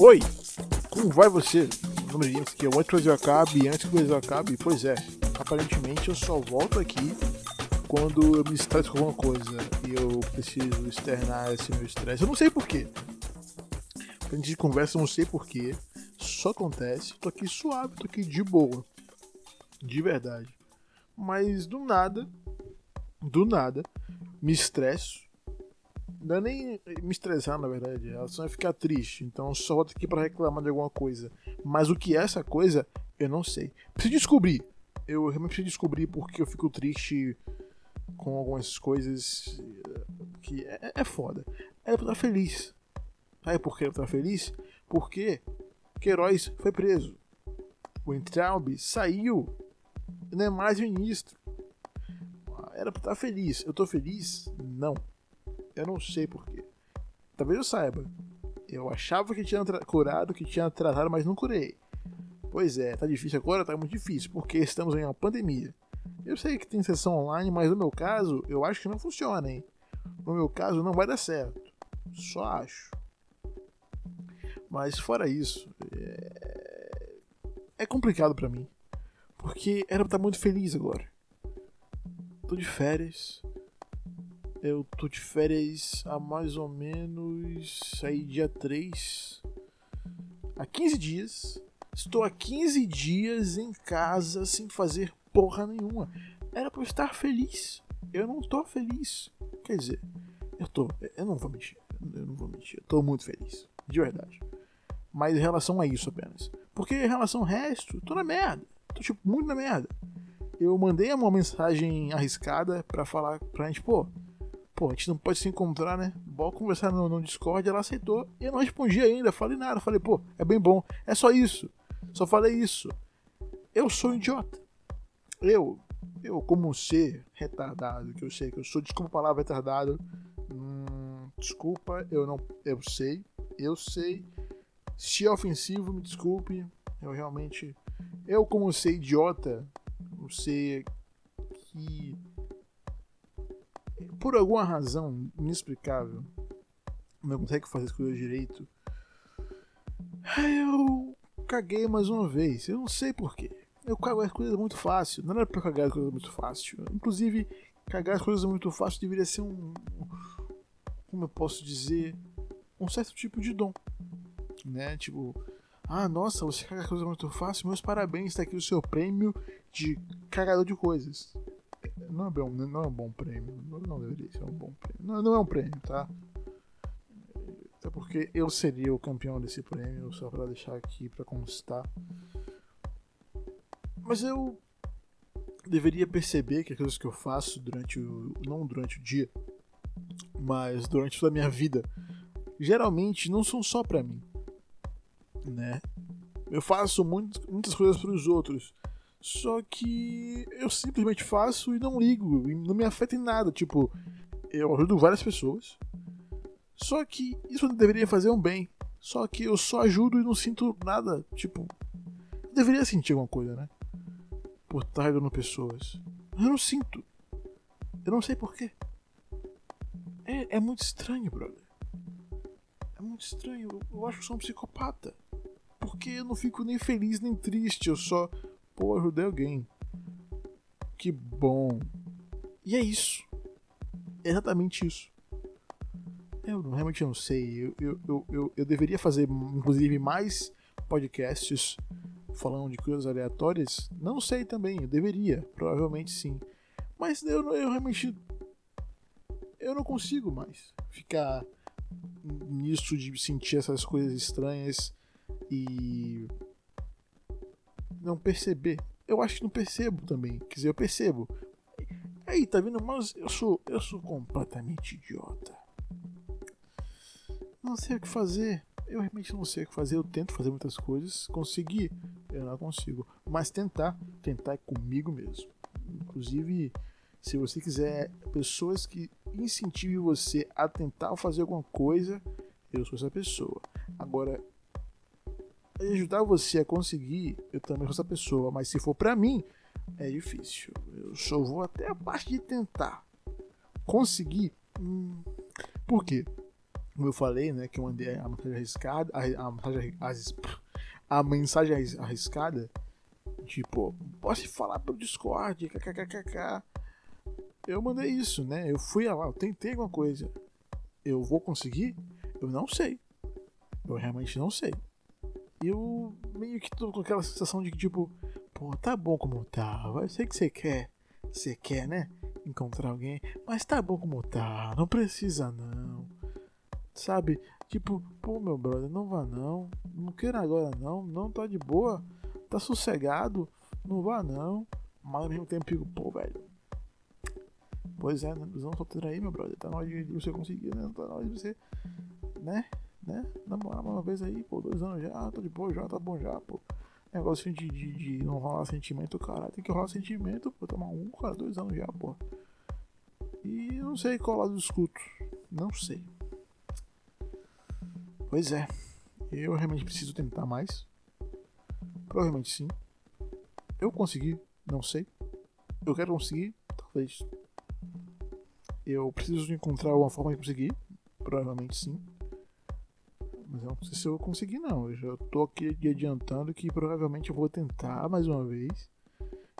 Oi, como vai você? Meu nome é James, que é antes que o Brasil acabe antes que o Brasil acabe. Pois é, aparentemente eu só volto aqui quando eu me estresso com alguma coisa e eu preciso externar esse meu estresse. Eu não sei porquê. A gente conversa, eu não sei porquê. Só acontece. Tô aqui suave, tô aqui de boa. De verdade. Mas do nada, do nada, me estresso. Não é nem me estressar, na verdade. A ação é ficar triste. Então só volto aqui para reclamar de alguma coisa. Mas o que é essa coisa, eu não sei. Preciso descobrir. Eu realmente preciso descobrir porque eu fico triste com algumas coisas que é, é foda. Era pra estar feliz. Sabe por que era pra estar feliz? Porque Queiroz foi preso. O Entraub saiu. Não é mais ministro. Era pra estar feliz. Eu tô feliz? Não. Eu não sei porquê. Talvez eu saiba. Eu achava que tinha curado, que tinha tratado, mas não curei. Pois é, tá difícil agora, tá muito difícil, porque estamos em uma pandemia. Eu sei que tem sessão online, mas no meu caso, eu acho que não funciona, hein? No meu caso, não vai dar certo. Só acho. Mas fora isso, é, é complicado para mim. Porque era pra estar muito feliz agora. Tô de férias. Eu tô de férias há mais ou menos aí dia 3. Há 15 dias. Estou há 15 dias em casa sem fazer porra nenhuma. Era pra eu estar feliz. Eu não tô feliz. Quer dizer, eu tô. Eu não vou mentir. Eu não vou mentir. Eu tô muito feliz. De verdade. Mas em relação a isso apenas. Porque em relação ao resto, tô na merda. Tô tipo muito na merda. Eu mandei uma mensagem arriscada para falar pra gente, pô, pô, a gente não pode se encontrar, né? Bora conversar no, no Discord, ela aceitou. E eu não respondi ainda, falei nada. Falei, pô, é bem bom. É só isso. Só falei isso. Eu sou um idiota. Eu, eu como ser retardado, que eu sei que eu sou, desculpa a palavra retardado. Hum, desculpa, eu não, eu sei, eu sei. Se é ofensivo, me desculpe. Eu realmente, eu como ser idiota, eu sei que por alguma razão inexplicável não consegue fazer as coisas direito. Eu caguei mais uma vez. Eu não sei porquê. Eu cago as coisas muito fácil. Não era pra cagar as coisas muito fácil. Inclusive, cagar as coisas muito fácil deveria ser um. Como eu posso dizer? Um certo tipo de dom. Né? Tipo, ah, nossa, você caga as coisas muito fácil. Meus parabéns, tá aqui o seu prêmio de cagador de coisas. Não é, bom, não é um bom prêmio. Não deveria ser um bom prêmio. Não, não é um prêmio, tá? Até porque eu seria o campeão desse prêmio, só pra deixar aqui pra constar. Mas eu deveria perceber que as coisas que eu faço durante o. não durante o dia, mas durante toda a minha vida, geralmente não são só para mim. Né? Eu faço muitas, muitas coisas para os outros. Só que eu simplesmente faço e não ligo, e não me afeta em nada. Tipo, eu ajudo várias pessoas. Só que isso deveria fazer um bem. Só que eu só ajudo e não sinto nada. Tipo, eu deveria sentir alguma coisa, né? por estar ajudando pessoas. Eu não sinto. Eu não sei porquê. É, é muito estranho, brother. É muito estranho. Eu, eu acho que sou um psicopata. Porque eu não fico nem feliz nem triste. Eu só, pô, ajudei alguém. Que bom. E é isso. É exatamente isso. Eu realmente não sei. Eu, eu, eu, eu, eu deveria fazer, inclusive, mais podcasts falando de coisas aleatórias? Não sei também, eu deveria, provavelmente sim. Mas eu, eu realmente. Eu não consigo mais ficar nisso de sentir essas coisas estranhas e. não perceber. Eu acho que não percebo também. Quer dizer, eu percebo. Aí, tá vendo? Mas eu sou, eu sou completamente idiota. Não sei o que fazer. Eu realmente não sei o que fazer. Eu tento fazer muitas coisas. Conseguir eu não consigo. Mas tentar, tentar é comigo mesmo. Inclusive, se você quiser pessoas que incentivem você a tentar fazer alguma coisa, eu sou essa pessoa. Agora, ajudar você a conseguir, eu também sou essa pessoa. Mas se for pra mim, é difícil. Eu só vou até a parte de tentar conseguir. Hum, por quê? como eu falei, né, que eu mandei a mensagem arriscada, a, a, mensagem, a mensagem arriscada, tipo, posso falar pelo Discord, kkkk. Eu mandei isso, né? Eu fui lá, eu tentei alguma coisa. Eu vou conseguir? Eu não sei. Eu realmente não sei. Eu meio que tô com aquela sensação de que, tipo, pô, tá bom como tá. Eu sei que você quer. Você quer, né? Encontrar alguém. Mas tá bom como tá. Não precisa não. Sabe? Tipo, pô, meu brother, não vá não. Não queira agora não. Não tá de boa. Tá sossegado. Não vá não. Mas ao mesmo tempo fico, pô, velho. Pois é, né? Visão solteiro aí, meu brother. Tá na hora de você conseguir, né? Tá na hora de você. Né? Né? Namorar uma vez aí, pô, dois anos já, tá de boa já, tá bom já, pô. Negócio de, de, de não rolar sentimento, cara. Tem que rolar sentimento, pô. Tomar um, cara, dois anos já, pô. E eu não sei qual lado escuto. Não sei. Pois é. Eu realmente preciso tentar mais. Provavelmente sim. Eu consegui, não sei. Eu quero conseguir, talvez. Eu preciso encontrar uma forma de conseguir. Provavelmente sim. Não sei se eu vou conseguir não. Eu já tô aqui adiantando que provavelmente eu vou tentar mais uma vez.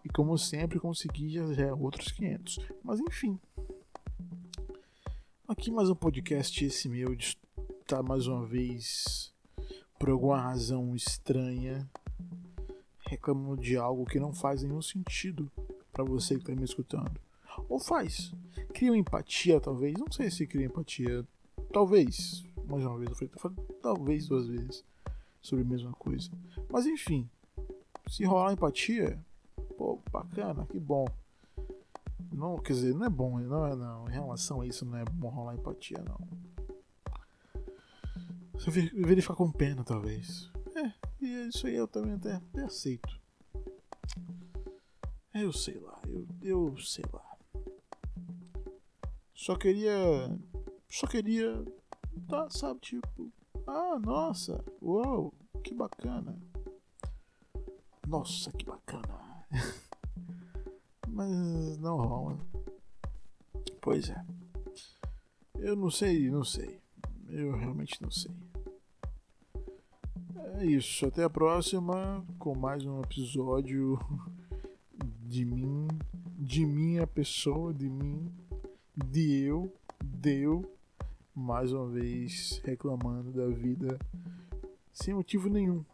E como sempre consegui já, já é outros 500. Mas enfim. Aqui mais um podcast esse meu estar mais uma vez por alguma razão estranha reclamando de algo que não faz nenhum sentido para você que está me escutando. Ou faz. Cria empatia, talvez. Não sei se cria empatia. Talvez. Mais uma vez, eu falei, talvez duas vezes sobre a mesma coisa. Mas enfim, se rolar empatia, pô, bacana, que bom. Não, quer dizer, não é bom, não é não. Em relação a isso, não é bom rolar empatia, não. Você deveria ficar com pena, talvez. É, e isso aí eu também até, até aceito. Eu sei lá, eu, eu sei lá. Só queria. Só queria. Tá, sabe, tipo. Ah, nossa, uau, que bacana. Nossa, que bacana. Mas não rola. Pois é. Eu não sei, não sei. Eu realmente não sei. É isso. Até a próxima com mais um episódio de mim, de minha pessoa, de mim, de eu, deu mais uma vez reclamando da vida sem motivo nenhum.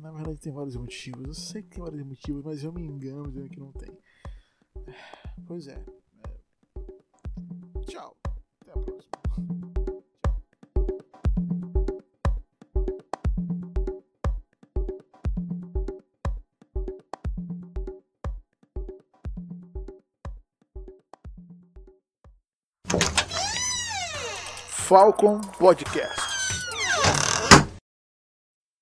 Na verdade tem vários motivos. Eu sei que tem vários motivos, mas eu me engano dizendo que não tem. Pois é. Falcon Podcast.